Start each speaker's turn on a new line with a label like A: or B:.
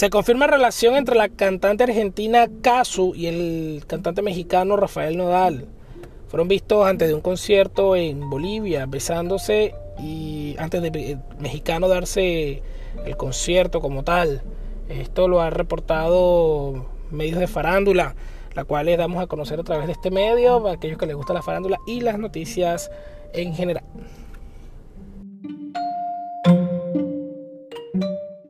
A: Se confirma relación entre la cantante argentina Casu y el cantante mexicano Rafael Nodal. Fueron vistos antes de un concierto en Bolivia, besándose y antes de eh, mexicano darse el concierto como tal. Esto lo ha reportado medios de farándula, la cual les damos a conocer a través de este medio, para aquellos que les gusta la farándula y las noticias en general.